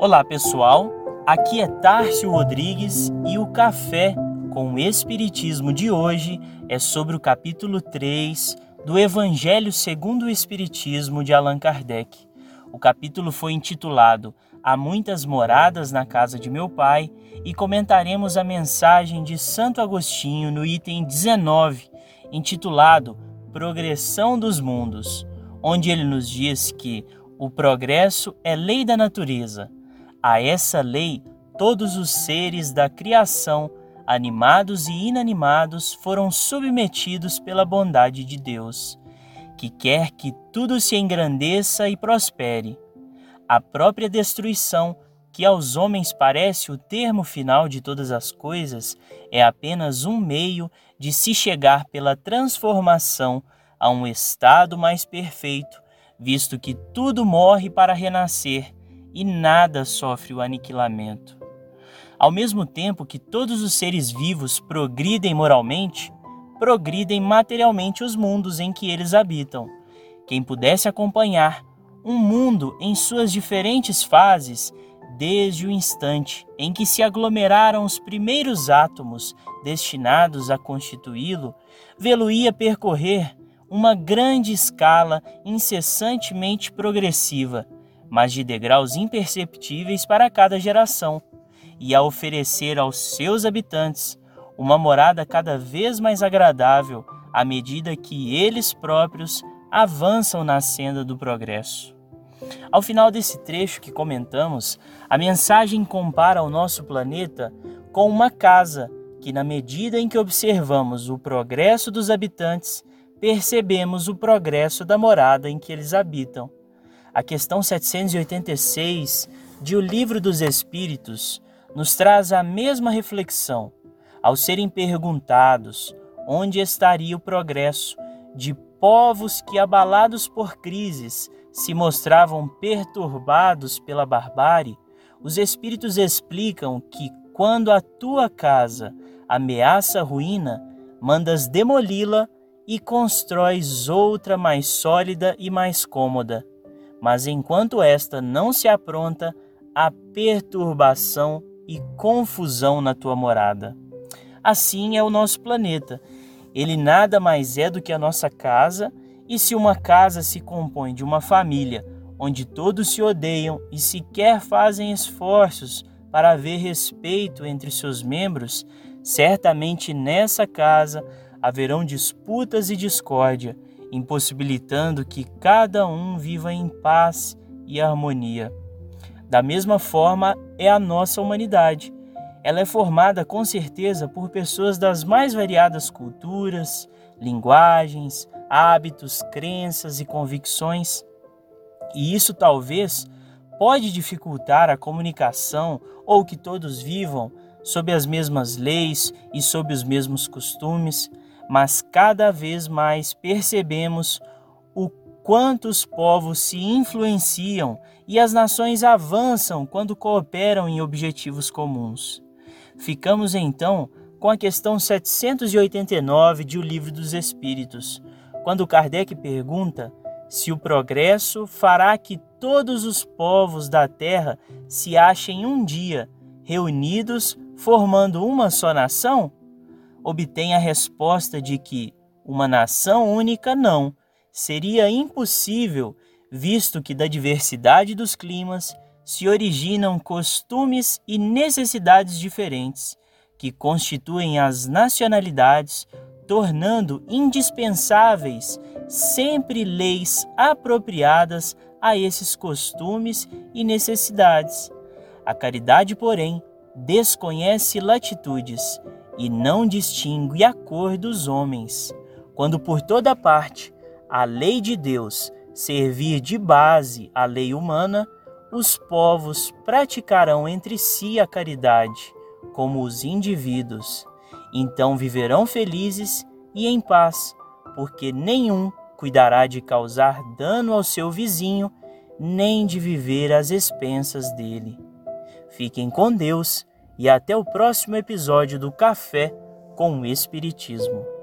Olá pessoal, aqui é Tárcio Rodrigues e o Café com o Espiritismo de hoje é sobre o capítulo 3 do Evangelho segundo o Espiritismo de Allan Kardec. O capítulo foi intitulado Há muitas moradas na casa de meu pai e comentaremos a mensagem de Santo Agostinho no item 19, intitulado Progressão dos Mundos, onde ele nos diz que o progresso é lei da natureza a essa lei, todos os seres da criação, animados e inanimados, foram submetidos pela bondade de Deus, que quer que tudo se engrandeça e prospere. A própria destruição, que aos homens parece o termo final de todas as coisas, é apenas um meio de se chegar pela transformação a um estado mais perfeito, visto que tudo morre para renascer e nada sofre o aniquilamento. Ao mesmo tempo que todos os seres vivos progridem moralmente, progridem materialmente os mundos em que eles habitam. Quem pudesse acompanhar um mundo em suas diferentes fases, desde o instante em que se aglomeraram os primeiros átomos destinados a constituí-lo, vê-lo-ia percorrer uma grande escala incessantemente progressiva, mas de degraus imperceptíveis para cada geração, e a oferecer aos seus habitantes uma morada cada vez mais agradável à medida que eles próprios avançam na senda do progresso. Ao final desse trecho que comentamos, a mensagem compara o nosso planeta com uma casa que, na medida em que observamos o progresso dos habitantes, percebemos o progresso da morada em que eles habitam. A questão 786 de O Livro dos Espíritos nos traz a mesma reflexão ao serem perguntados onde estaria o progresso de povos que, abalados por crises, se mostravam perturbados pela barbárie. Os Espíritos explicam que, quando a tua casa ameaça ruína, mandas demoli-la e constróis outra mais sólida e mais cômoda mas enquanto esta não se apronta, há perturbação e confusão na tua morada. Assim é o nosso planeta. Ele nada mais é do que a nossa casa, e se uma casa se compõe de uma família onde todos se odeiam e sequer fazem esforços para haver respeito entre seus membros, certamente nessa casa haverão disputas e discórdia impossibilitando que cada um viva em paz e harmonia. Da mesma forma é a nossa humanidade. Ela é formada com certeza por pessoas das mais variadas culturas, linguagens, hábitos, crenças e convicções. E isso talvez pode dificultar a comunicação ou que todos vivam sob as mesmas leis e sob os mesmos costumes, mas cada vez mais percebemos o quanto os povos se influenciam e as nações avançam quando cooperam em objetivos comuns. Ficamos então com a questão 789 de O Livro dos Espíritos, quando Kardec pergunta se o progresso fará que todos os povos da Terra se achem um dia reunidos formando uma só nação? Obtém a resposta de que uma nação única não, seria impossível, visto que da diversidade dos climas se originam costumes e necessidades diferentes, que constituem as nacionalidades, tornando indispensáveis sempre leis apropriadas a esses costumes e necessidades. A caridade, porém, desconhece latitudes e não distingue a cor dos homens, quando por toda parte a lei de Deus servir de base à lei humana, os povos praticarão entre si a caridade, como os indivíduos. Então viverão felizes e em paz, porque nenhum cuidará de causar dano ao seu vizinho, nem de viver às expensas dele. Fiquem com Deus e até o próximo episódio do Café com o Espiritismo.